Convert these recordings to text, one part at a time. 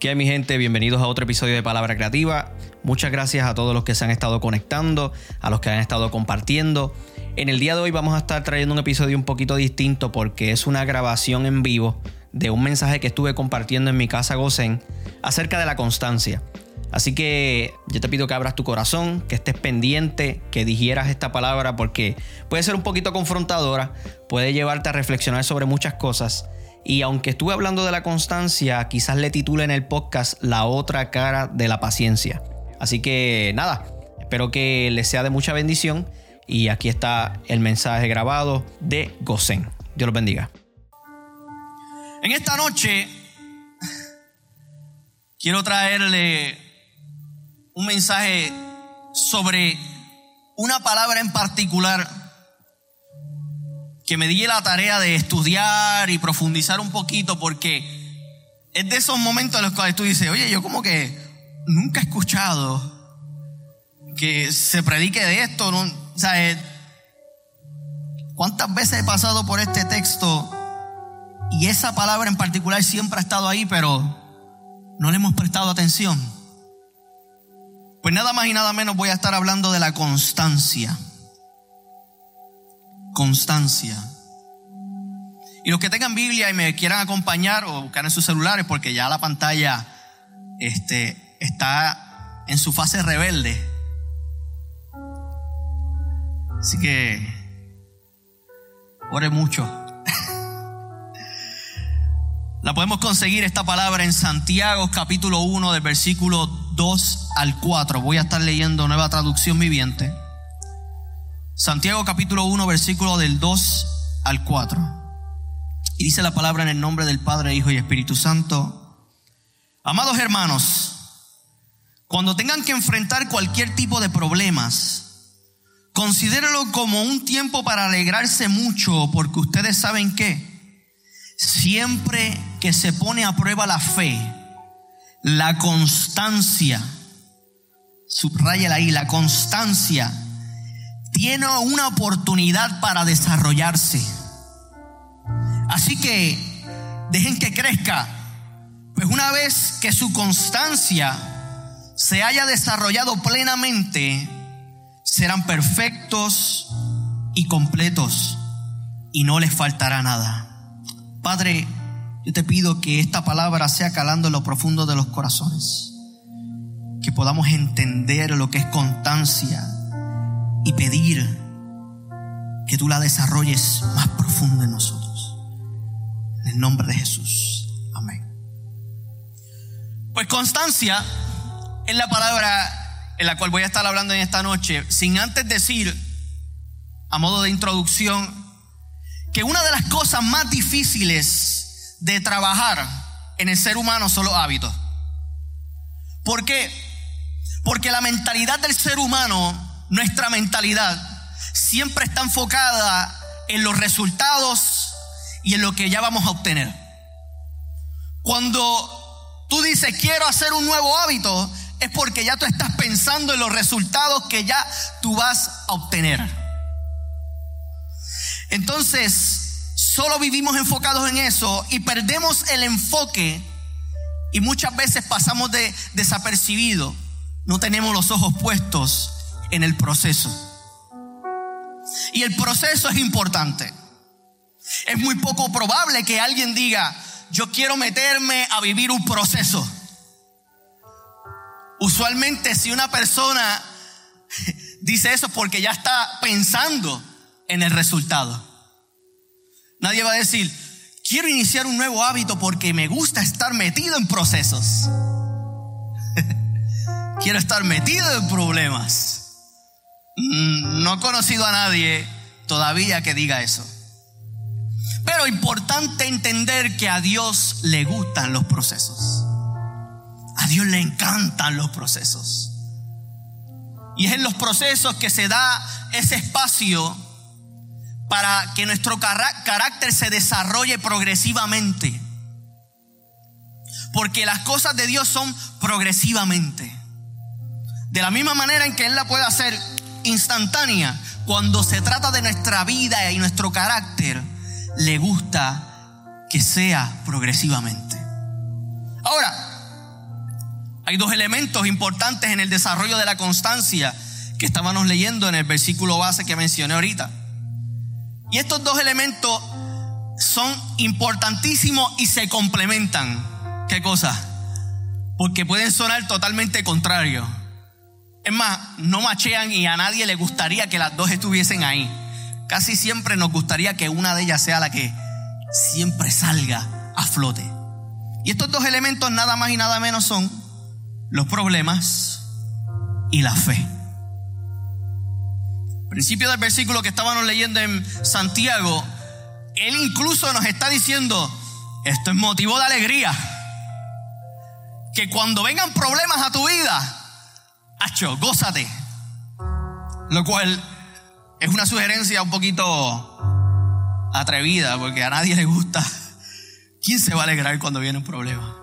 ¿Qué mi gente? Bienvenidos a otro episodio de Palabra Creativa. Muchas gracias a todos los que se han estado conectando, a los que han estado compartiendo. En el día de hoy vamos a estar trayendo un episodio un poquito distinto porque es una grabación en vivo de un mensaje que estuve compartiendo en mi casa Gozen acerca de la constancia. Así que yo te pido que abras tu corazón, que estés pendiente, que digieras esta palabra porque puede ser un poquito confrontadora, puede llevarte a reflexionar sobre muchas cosas y aunque estuve hablando de la constancia, quizás le titule en el podcast La otra cara de la paciencia. Así que nada, espero que les sea de mucha bendición. Y aquí está el mensaje grabado de Gosen. Dios los bendiga. En esta noche quiero traerle un mensaje sobre una palabra en particular que me di la tarea de estudiar y profundizar un poquito porque es de esos momentos en los cuales tú dices, oye, yo como que nunca he escuchado que se predique de esto. ¿no? O sea, eh, ¿cuántas veces he pasado por este texto y esa palabra en particular siempre ha estado ahí, pero no le hemos prestado atención? Pues nada más y nada menos voy a estar hablando de la constancia constancia. Y los que tengan Biblia y me quieran acompañar o buscar en sus celulares, porque ya la pantalla este, está en su fase rebelde. Así que ore mucho. La podemos conseguir esta palabra en Santiago capítulo 1 del versículo 2 al 4. Voy a estar leyendo nueva traducción viviente. Santiago capítulo 1, versículo del 2 al 4. Y dice la palabra en el nombre del Padre, Hijo y Espíritu Santo. Amados hermanos, cuando tengan que enfrentar cualquier tipo de problemas, considérenlo como un tiempo para alegrarse mucho, porque ustedes saben que siempre que se pone a prueba la fe, la constancia, subrayela ahí, la constancia, tiene una oportunidad para desarrollarse. Así que dejen que crezca. Pues una vez que su constancia se haya desarrollado plenamente, serán perfectos y completos y no les faltará nada. Padre, yo te pido que esta palabra sea calando en lo profundo de los corazones, que podamos entender lo que es constancia y pedir que tú la desarrolles más profundo en nosotros. En el nombre de Jesús. Amén. Pues constancia es la palabra en la cual voy a estar hablando en esta noche, sin antes decir, a modo de introducción, que una de las cosas más difíciles de trabajar en el ser humano son los hábitos. ¿Por qué? Porque la mentalidad del ser humano nuestra mentalidad siempre está enfocada en los resultados y en lo que ya vamos a obtener. Cuando tú dices quiero hacer un nuevo hábito, es porque ya tú estás pensando en los resultados que ya tú vas a obtener. Entonces, solo vivimos enfocados en eso y perdemos el enfoque y muchas veces pasamos de desapercibido. No tenemos los ojos puestos en el proceso. Y el proceso es importante. Es muy poco probable que alguien diga, yo quiero meterme a vivir un proceso. Usualmente si una persona dice eso porque ya está pensando en el resultado. Nadie va a decir, quiero iniciar un nuevo hábito porque me gusta estar metido en procesos. quiero estar metido en problemas. Mm, no he conocido a nadie todavía que diga eso. Pero importante entender que a Dios le gustan los procesos. A Dios le encantan los procesos. Y es en los procesos que se da ese espacio para que nuestro carácter se desarrolle progresivamente. Porque las cosas de Dios son progresivamente. De la misma manera en que Él la puede hacer instantánea. Cuando se trata de nuestra vida y nuestro carácter, le gusta que sea progresivamente. Ahora, Hay dos elementos importantes en el desarrollo de la constancia que estábamos leyendo en el versículo base que mencioné ahorita. Y estos dos elementos son importantísimos y se complementan. ¿Qué cosa? Porque pueden sonar totalmente contrarios. Es más, no machean y a nadie le gustaría que las dos estuviesen ahí. Casi siempre nos gustaría que una de ellas sea la que siempre salga a flote. Y estos dos elementos nada más y nada menos son los problemas y la fe. Principio del versículo que estábamos leyendo en Santiago, él incluso nos está diciendo, esto es motivo de alegría. Que cuando vengan problemas a tu vida, hacho, gózate. Lo cual es una sugerencia un poquito atrevida, porque a nadie le gusta. ¿Quién se va a alegrar cuando viene un problema?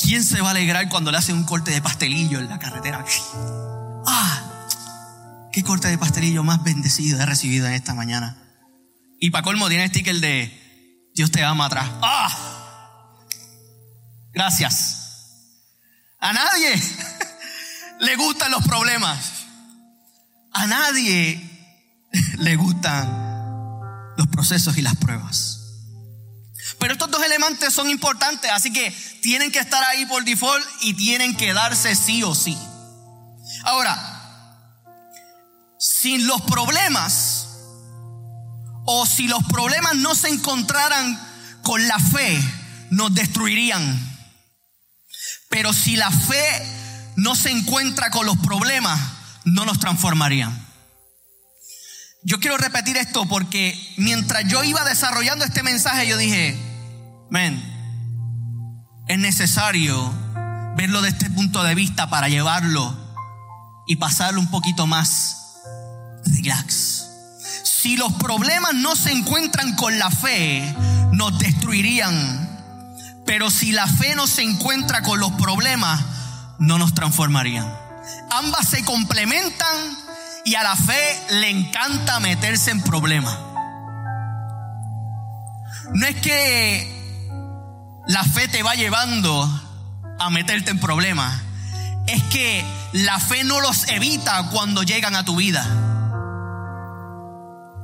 ¿Quién se va a alegrar cuando le hacen un corte de pastelillo en la carretera? ¡Ah! ¿Qué corte de pastelillo más bendecido he recibido en esta mañana? Y para colmo tiene sticker de Dios te ama atrás. ¡Ah! Gracias. A nadie le gustan los problemas. A nadie le gustan los procesos y las pruebas. Pero estos dos elementos son importantes, así que tienen que estar ahí por default y tienen que darse sí o sí. Ahora, sin los problemas, o si los problemas no se encontraran con la fe, nos destruirían. Pero si la fe no se encuentra con los problemas, no nos transformarían. Yo quiero repetir esto porque mientras yo iba desarrollando este mensaje, yo dije, men, es necesario verlo de este punto de vista para llevarlo y pasarlo un poquito más relax. Si los problemas no se encuentran con la fe, nos destruirían. Pero si la fe no se encuentra con los problemas, no nos transformarían. Ambas se complementan y a la fe le encanta meterse en problemas. No es que la fe te va llevando a meterte en problemas. Es que la fe no los evita cuando llegan a tu vida.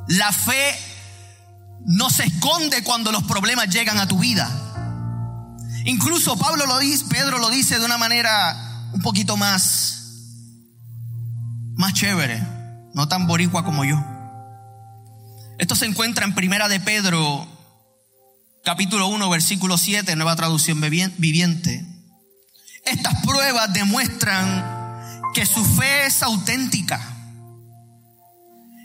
La fe no se esconde cuando los problemas llegan a tu vida. Incluso Pablo lo dice, Pedro lo dice de una manera un poquito más más chévere, no tan boricua como yo. Esto se encuentra en Primera de Pedro, capítulo 1, versículo 7, nueva traducción viviente. Estas pruebas demuestran que su fe es auténtica.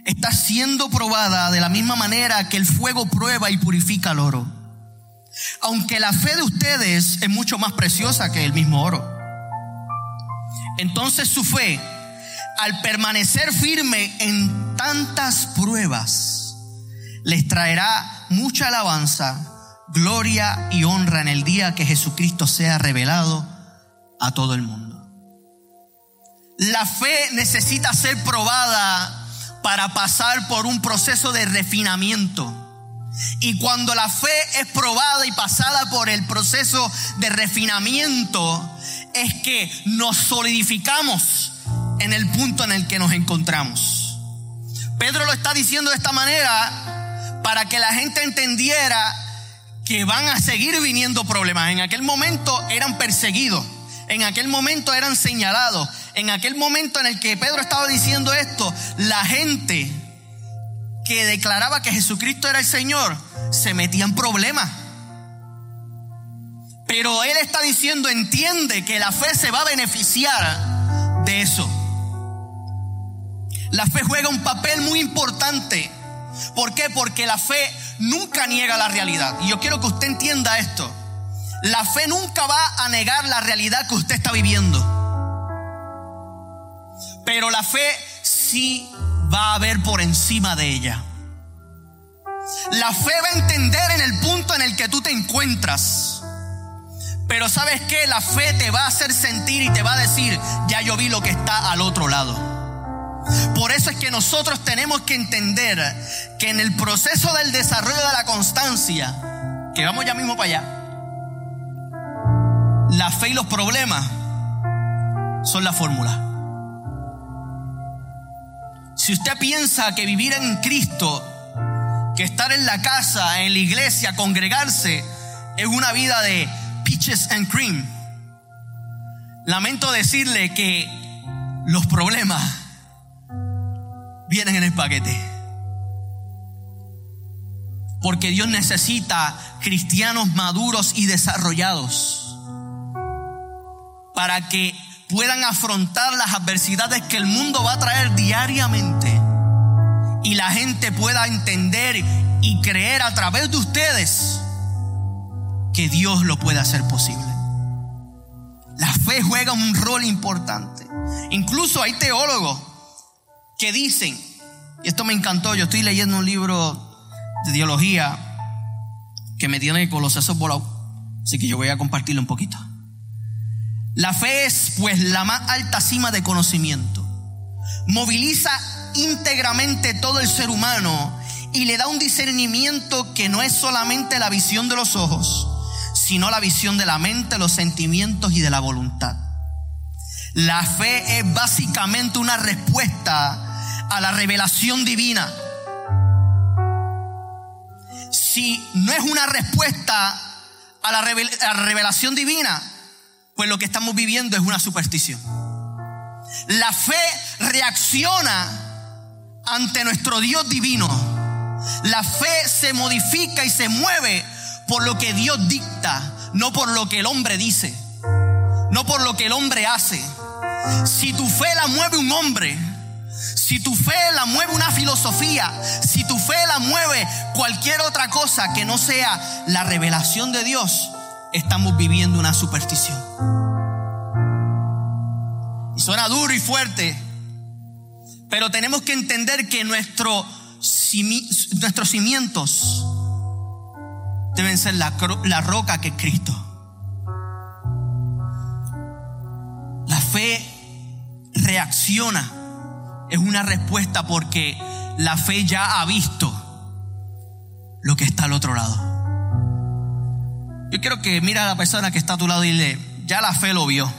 Está siendo probada de la misma manera que el fuego prueba y purifica el oro. Aunque la fe de ustedes es mucho más preciosa que el mismo oro. Entonces su fe al permanecer firme en tantas pruebas, les traerá mucha alabanza, gloria y honra en el día que Jesucristo sea revelado a todo el mundo. La fe necesita ser probada para pasar por un proceso de refinamiento. Y cuando la fe es probada y pasada por el proceso de refinamiento, es que nos solidificamos en el punto en el que nos encontramos. Pedro lo está diciendo de esta manera para que la gente entendiera que van a seguir viniendo problemas. En aquel momento eran perseguidos, en aquel momento eran señalados, en aquel momento en el que Pedro estaba diciendo esto, la gente que declaraba que Jesucristo era el Señor se metía en problemas. Pero Él está diciendo, entiende que la fe se va a beneficiar de eso. La fe juega un papel muy importante. ¿Por qué? Porque la fe nunca niega la realidad. Y yo quiero que usted entienda esto. La fe nunca va a negar la realidad que usted está viviendo. Pero la fe sí va a ver por encima de ella. La fe va a entender en el punto en el que tú te encuentras. Pero sabes que la fe te va a hacer sentir y te va a decir, ya yo vi lo que está al otro lado. Por eso es que nosotros tenemos que entender que en el proceso del desarrollo de la constancia, que vamos ya mismo para allá, la fe y los problemas son la fórmula. Si usted piensa que vivir en Cristo, que estar en la casa, en la iglesia, congregarse, es una vida de and cream, lamento decirle que los problemas vienen en el paquete. Porque Dios necesita cristianos maduros y desarrollados para que puedan afrontar las adversidades que el mundo va a traer diariamente y la gente pueda entender y creer a través de ustedes que Dios lo puede hacer posible. La fe juega un rol importante. Incluso hay teólogos que dicen, y esto me encantó, yo estoy leyendo un libro de teología que me tiene con los sesos volados, así que yo voy a compartirlo un poquito. La fe es pues la más alta cima de conocimiento. Moviliza íntegramente todo el ser humano y le da un discernimiento que no es solamente la visión de los ojos, sino la visión de la mente, los sentimientos y de la voluntad. La fe es básicamente una respuesta a la revelación divina. Si no es una respuesta a la, revelación divina, pues lo que estamos viviendo es una superstición. La fe reacciona ante nuestro Dios divino. La fe se modifica y se mueve por lo que Dios dicta, no por lo que el hombre dice, no por lo que el hombre hace. Si tu fe la mueve un hombre, si tu fe la mueve una filosofía, si tu fe la mueve cualquier otra cosa que no sea la revelación de Dios, estamos viviendo una superstición. Y suena duro y fuerte, pero tenemos que entender que nuestro, nuestros cimientos deben ser la, roca que es Cristo. La fe reacciona, es una respuesta porque la fe ya ha visto lo que está al otro lado. Yo quiero que mira a la persona que está a tu lado y dile, ya la fe lo vio.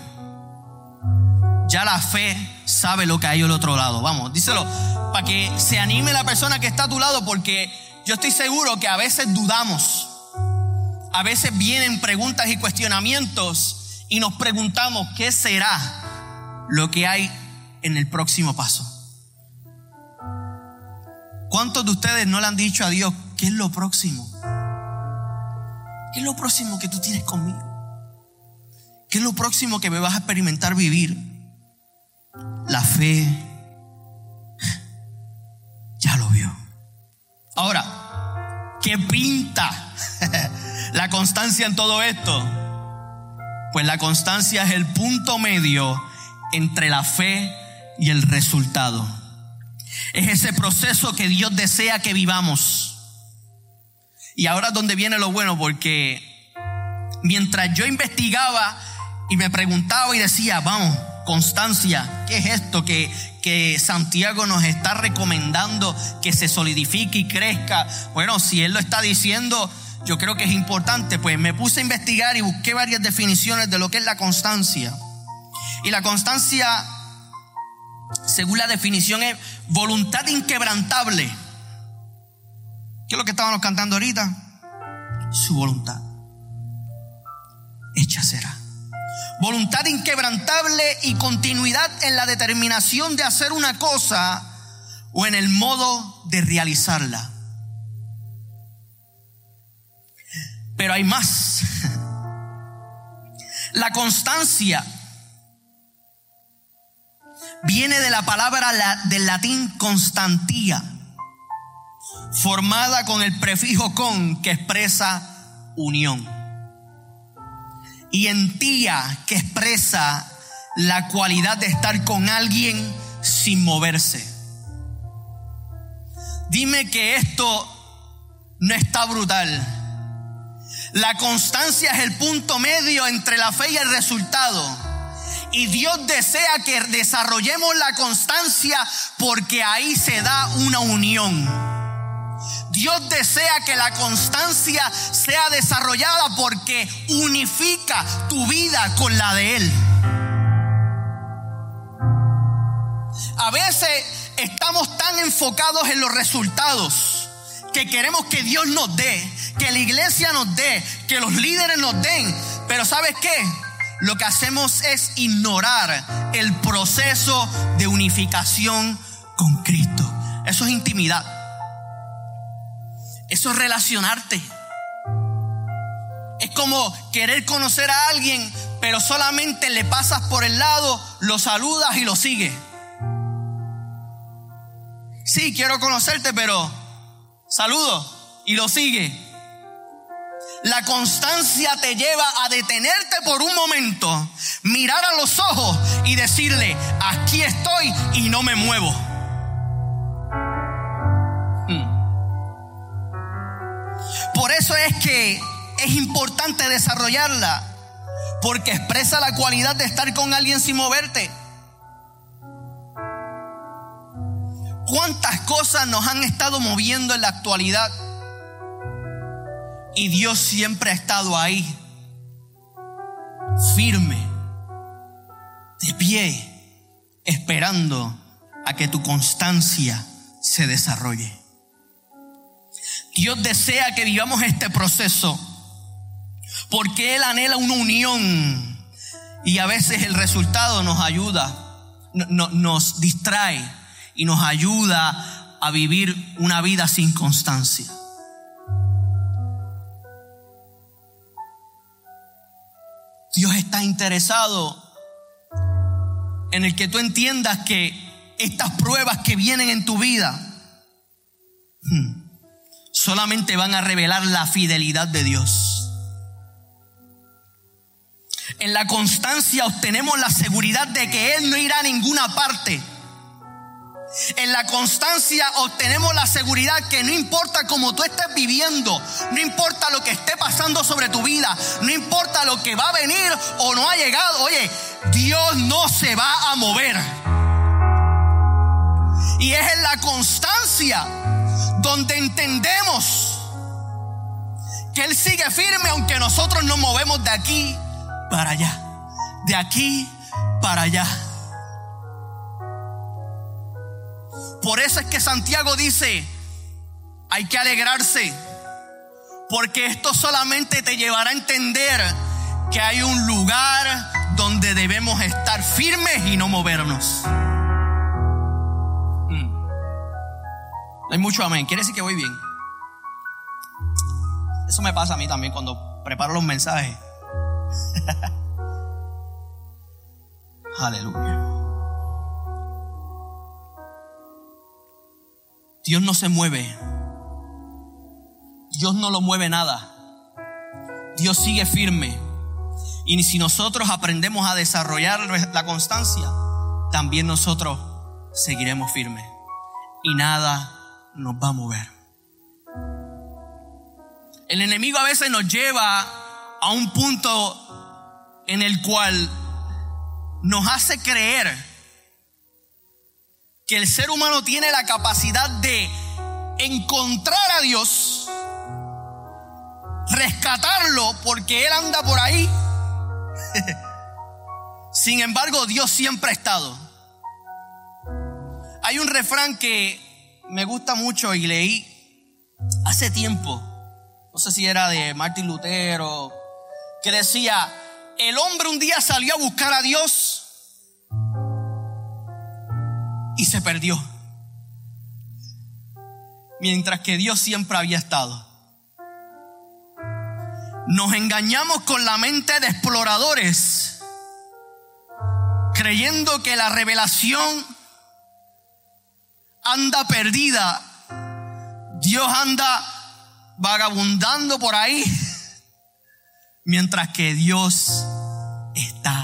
Ya la fe sabe lo que hay al otro lado. Vamos, díselo para que se anime la persona que está a tu lado porque yo estoy seguro que a veces dudamos a veces vienen preguntas y cuestionamientos y nos preguntamos qué será lo que hay en el próximo paso. ¿Cuántos de ustedes no le han dicho a Dios qué es lo próximo? ¿Qué es lo próximo que tú tienes conmigo? ¿Qué es lo próximo que me vas a experimentar vivir? La fe ya lo vio. Ahora, ¿qué pinta? la constancia en todo esto? Pues la constancia es el punto medio entre la fe y el resultado. Es ese proceso que Dios desea que vivamos. Y ahora es donde viene lo bueno, porque mientras yo investigaba y me preguntaba y decía, vamos, constancia, ¿qué es esto que, que Santiago nos está recomendando que se solidifique y crezca? Bueno, si Él lo está diciendo, yo creo que es importante, pues me puse a investigar y busqué varias definiciones de lo que es la constancia. Y la constancia, según la definición, es voluntad inquebrantable. ¿Qué es lo que estábamos cantando ahorita? Su voluntad. Hecha será. Voluntad inquebrantable y continuidad en la determinación de hacer una cosa o en el modo de realizarla. Pero hay más. La constancia viene de la palabra del latín constantía, formada con el prefijo con que expresa unión. Y entía que expresa la cualidad de estar con alguien sin moverse. Dime que esto no está brutal. La constancia es el punto medio entre la fe y el resultado. Y Dios desea que desarrollemos la constancia porque ahí se da una unión. Dios desea que la constancia sea desarrollada porque unifica tu vida con la de Él. A veces estamos tan enfocados en los resultados que queremos que Dios nos dé, que la iglesia nos dé, que los líderes nos den. Pero ¿sabes qué? Lo que hacemos es ignorar el proceso de unificación con Cristo. Eso es intimidad. Eso es relacionarte. Es como querer conocer a alguien, pero solamente le pasas por el lado, lo saludas y lo sigues. Sí, quiero conocerte, pero saludo y lo sigue. La constancia te lleva a detenerte por un momento, mirar a los ojos y decirle, aquí estoy y no me muevo. Hmm. Por eso es que es importante desarrollarla, porque expresa la cualidad de estar con alguien sin moverte. ¿Cuántas cosas nos han estado moviendo en la actualidad? Y Dios siempre ha estado ahí, firme, de pie, esperando a que tu constancia se desarrolle. Dios desea que vivamos este proceso porque Él anhela una unión y a veces el resultado nos ayuda, nos distrae y nos ayuda a vivir una vida sin constancia. Dios está interesado en el que tú entiendas que estas pruebas que vienen en tu vida hmm, solamente van a revelar la fidelidad de Dios. En la constancia obtenemos la seguridad de que Él no irá a ninguna parte en la constancia obtenemos la seguridad que no importa cómo tú estés viviendo, no importa lo que esté pasando sobre tu vida, no importa lo que va a venir o no ha llegado, oye, Dios no se va a mover. Y es en la constancia donde entendemos que Él sigue firme aunque nosotros nos movemos de aquí para allá, de aquí para allá. Por eso es que Santiago dice, hay que alegrarse, porque esto solamente te llevará a entender que hay un lugar donde debemos estar firmes y no movernos. Mm. Hay mucho amén. Quiere decir que voy bien. Eso me pasa a mí también cuando preparo los mensajes. Aleluya. Dios no se mueve. Dios no lo mueve nada. Dios sigue firme. Y si nosotros aprendemos a desarrollar la constancia, también nosotros seguiremos firmes. Y nada nos va a mover. El enemigo a veces nos lleva a un punto en el cual nos hace creer que el ser humano tiene la capacidad de encontrar a Dios, rescatarlo porque Él anda por ahí. Sin embargo, Dios siempre ha estado. Hay un refrán que me gusta mucho y leí hace tiempo, no sé si era de Martín Lutero, que decía, el hombre un día salió a buscar a Dios y se perdió. Mientras que Dios siempre había estado. Nos engañamos con la mente de exploradores, creyendo que la revelación anda perdida. Dios anda vagabundando por ahí, mientras que Dios está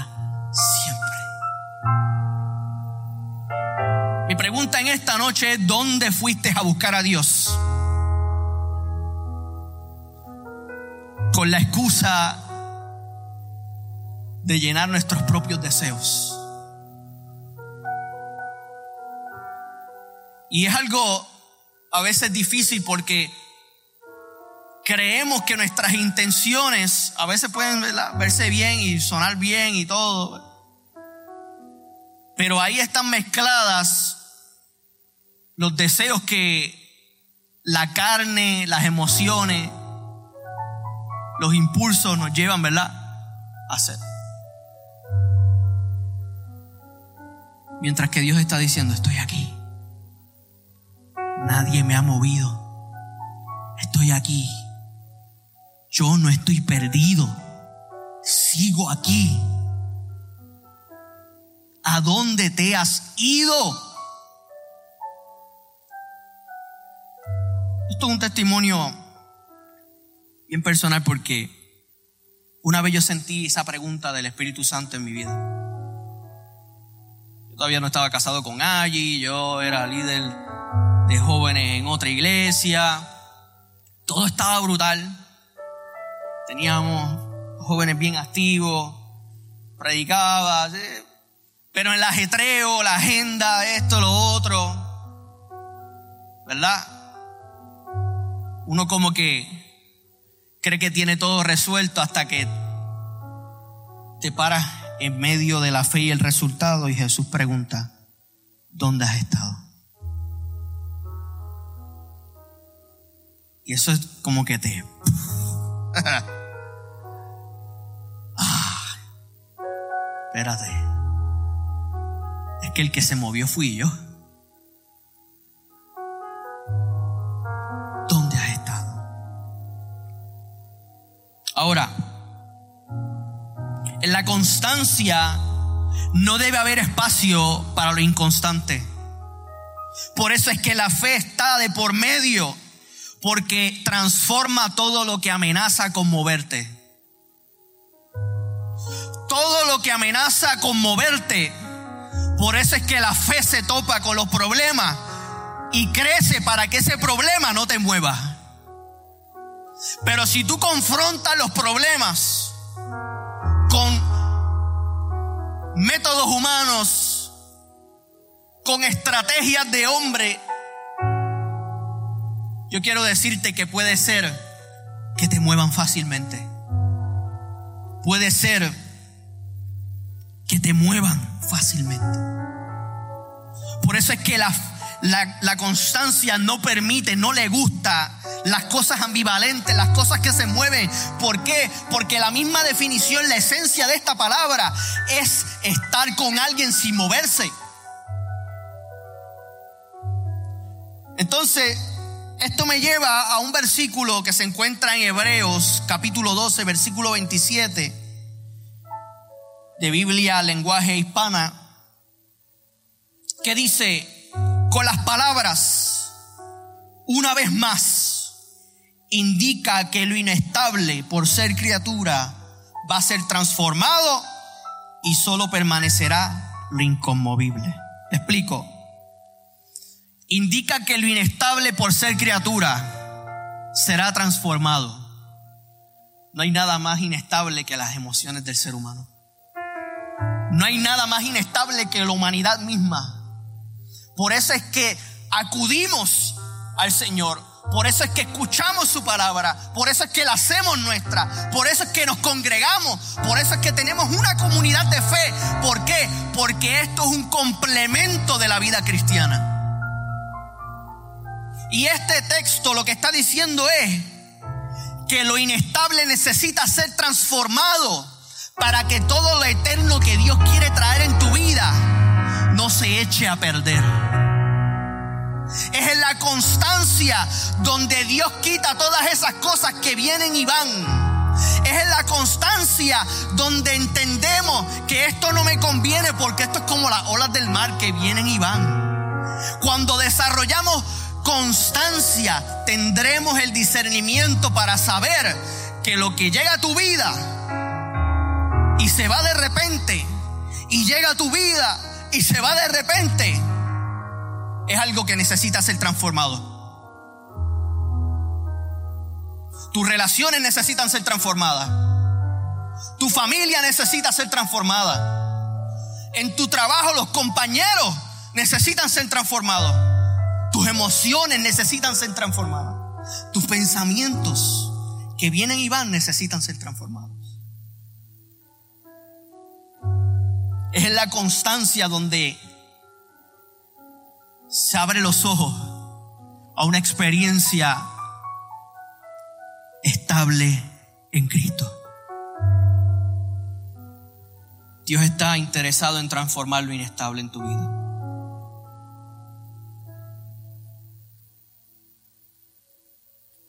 pregunta en esta noche es, ¿dónde fuiste a buscar a Dios? Con la excusa de llenar nuestros propios deseos. Y es algo a veces difícil porque creemos que nuestras intenciones a veces pueden verse bien y sonar bien y todo. Pero ahí están mezcladas los deseos que la carne, las emociones, los impulsos nos llevan, ¿verdad? A hacer. Mientras que Dios está diciendo, estoy aquí. Nadie me ha movido. Estoy aquí. Yo no estoy perdido. Sigo aquí. ¿A dónde te has ido? Esto es un testimonio bien personal porque una vez yo sentí esa pregunta del Espíritu Santo en mi vida. Yo todavía no estaba casado con Allí, yo era líder de jóvenes en otra iglesia. Todo estaba brutal. Teníamos jóvenes bien activos, predicaba, pero en el ajetreo, la agenda, esto, lo otro, ¿verdad? Uno como que cree que tiene todo resuelto hasta que te paras en medio de la fe y el resultado y Jesús pregunta, ¿dónde has estado? Y eso es como que te... ah, espérate. Es que el que se movió fui yo. Ahora, en la constancia no debe haber espacio para lo inconstante. Por eso es que la fe está de por medio porque transforma todo lo que amenaza con moverte. Todo lo que amenaza con moverte. Por eso es que la fe se topa con los problemas y crece para que ese problema no te mueva. Pero si tú confrontas los problemas con métodos humanos, con estrategias de hombre, yo quiero decirte que puede ser que te muevan fácilmente. Puede ser que te muevan fácilmente. Por eso es que la, la, constancia no permite, no le gusta las cosas ambivalentes, las cosas que se mueven. ¿Por qué? Porque la misma definición, la esencia de esta palabra es estar con alguien sin moverse. Entonces, esto me lleva a un versículo que se encuentra en Hebreos capítulo 12, versículo 27 de Biblia lenguaje hispana, que dice, con las palabras, una vez más, indica que lo inestable por ser criatura va a ser transformado y solo permanecerá lo inconmovible. explico indica que lo inestable por ser criatura será transformado. No hay nada más inestable que las emociones del ser humano. No hay nada más inestable que la humanidad misma. Por eso es que acudimos al Señor. Por eso es que escuchamos su palabra. Por eso es que la hacemos nuestra. Por eso es que nos congregamos. Por eso es que tenemos una comunidad de fe. ¿Por qué? Porque esto es un complemento de la vida cristiana. Y este texto lo que está diciendo es que lo inestable necesita ser transformado para que todo lo eterno que Dios quiere traer en tu vida no se eche a perder. Es en la constancia donde Dios quita todas esas cosas que vienen y van. Es en la constancia donde entendemos que esto no me conviene porque esto es como las olas del mar que vienen y van. Cuando desarrollamos constancia tendremos el discernimiento para saber que lo que llega a tu vida y se va de repente, y llega a tu vida y se va de repente, es algo que necesita ser transformado. Tus relaciones necesitan ser transformadas. Tu familia necesita ser transformada. En tu trabajo los compañeros necesitan ser transformados. Tus emociones necesitan ser transformadas. Tus pensamientos que vienen y van necesitan ser transformados. Es en la constancia donde se abre los ojos a una experiencia estable en Cristo. Dios está interesado en transformar lo inestable en tu vida.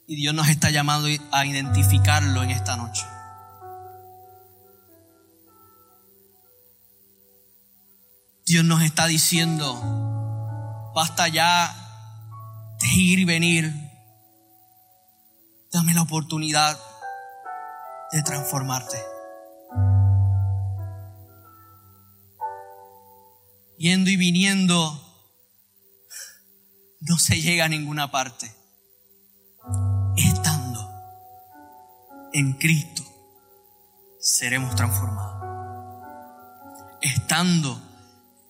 Y Dios nos está llamando a identificarlo en esta noche. Dios nos está diciendo, basta ya de ir y venir. Dame la oportunidad de transformarte. Yendo y viniendo, no se llega a ninguna parte. Estando en Cristo, seremos transformados. Estando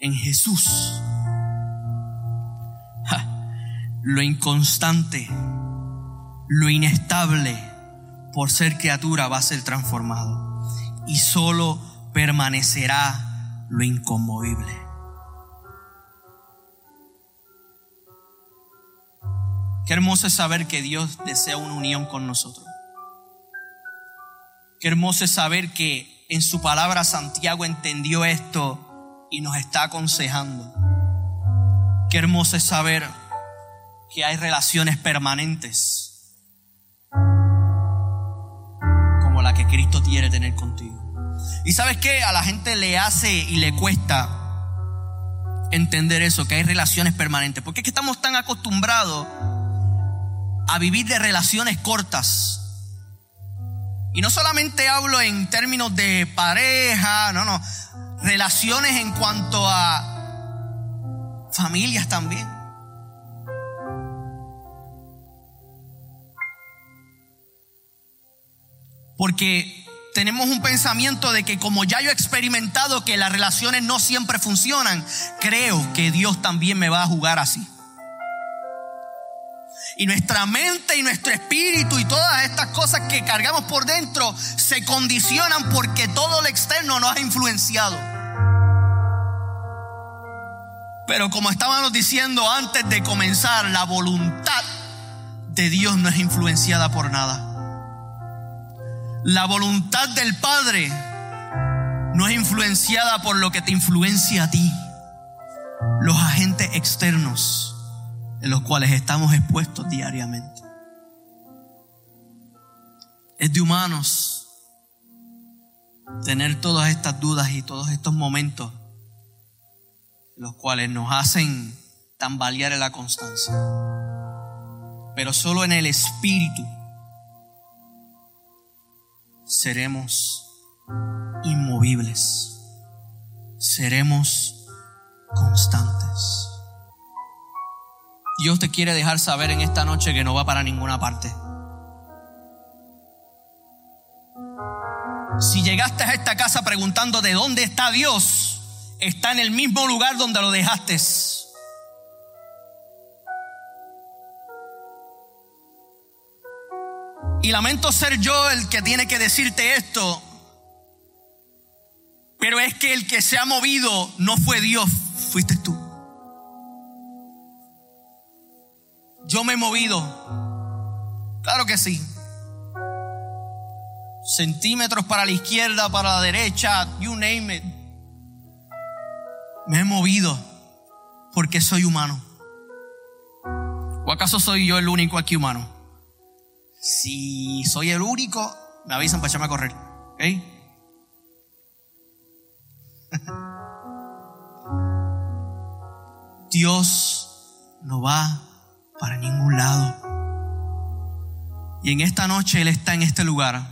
en Jesús, lo inconstante, lo inestable, por ser criatura va a ser transformado. Y solo permanecerá lo inconmovible. Qué hermoso es saber que Dios desea una unión con nosotros. Qué hermoso es saber que en su palabra Santiago entendió esto y nos está aconsejando. Qué hermoso es saber que hay relaciones permanentes como la que Cristo quiere tener contigo. Y sabes qué, a la gente le hace y le cuesta entender eso, que hay relaciones permanentes. Porque es que estamos tan acostumbrados a vivir de relaciones cortas. Y no solamente hablo en términos de pareja, no, no, relaciones en cuanto a familias también. Porque tenemos un pensamiento de que como ya yo he experimentado que las relaciones no siempre funcionan, creo que Dios también me va a jugar así. Y nuestra mente y nuestro espíritu y todas estas cosas que cargamos por dentro se condicionan porque todo lo externo nos ha influenciado. Pero como estábamos diciendo antes de comenzar, la voluntad de Dios no es influenciada por nada. La voluntad del Padre no es influenciada por lo que te influencia a ti. Los agentes externos en los cuales estamos expuestos diariamente. Es de humanos tener todas estas dudas y todos estos momentos los cuales nos hacen tambalear en la constancia. Pero solo en el Espíritu seremos inmovibles, seremos constantes. Dios te quiere dejar saber en esta noche que no va para ninguna parte. Si llegaste a esta casa preguntando de dónde está Dios, está en el mismo lugar donde lo dejaste. Y lamento ser yo el que tiene que decirte esto, pero es que el que se ha movido no fue Dios, fuiste tú. Yo me he movido, claro que sí. Centímetros para la izquierda, para la derecha, you name it. Me he movido porque soy humano. ¿O acaso soy yo el único aquí humano? Si soy el único, me avisan para echarme a correr. ¿Ok? Dios no va para ningún lado. Y en esta noche Él está en este lugar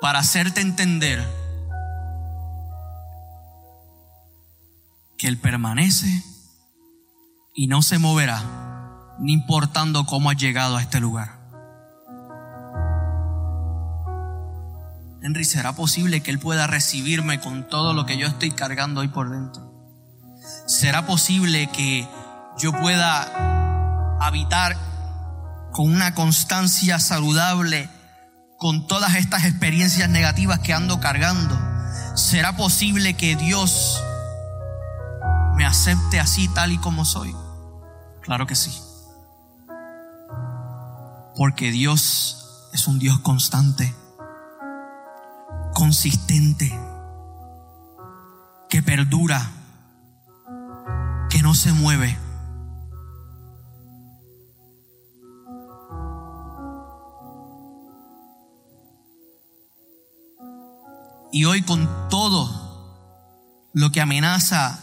para hacerte entender que Él permanece y no se moverá, ni importando cómo ha llegado a este lugar. Henry, ¿será posible que Él pueda recibirme con todo lo que yo estoy cargando hoy por dentro? ¿Será posible que yo pueda habitar con una constancia saludable con todas estas experiencias negativas que ando cargando? ¿Será posible que Dios me acepte así tal y como soy? Claro que sí. Porque Dios es un Dios constante, consistente, que perdura, que no se mueve. Y hoy con todo lo que amenaza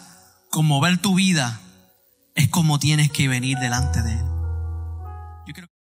con mover tu vida, es como tienes que venir delante de Él.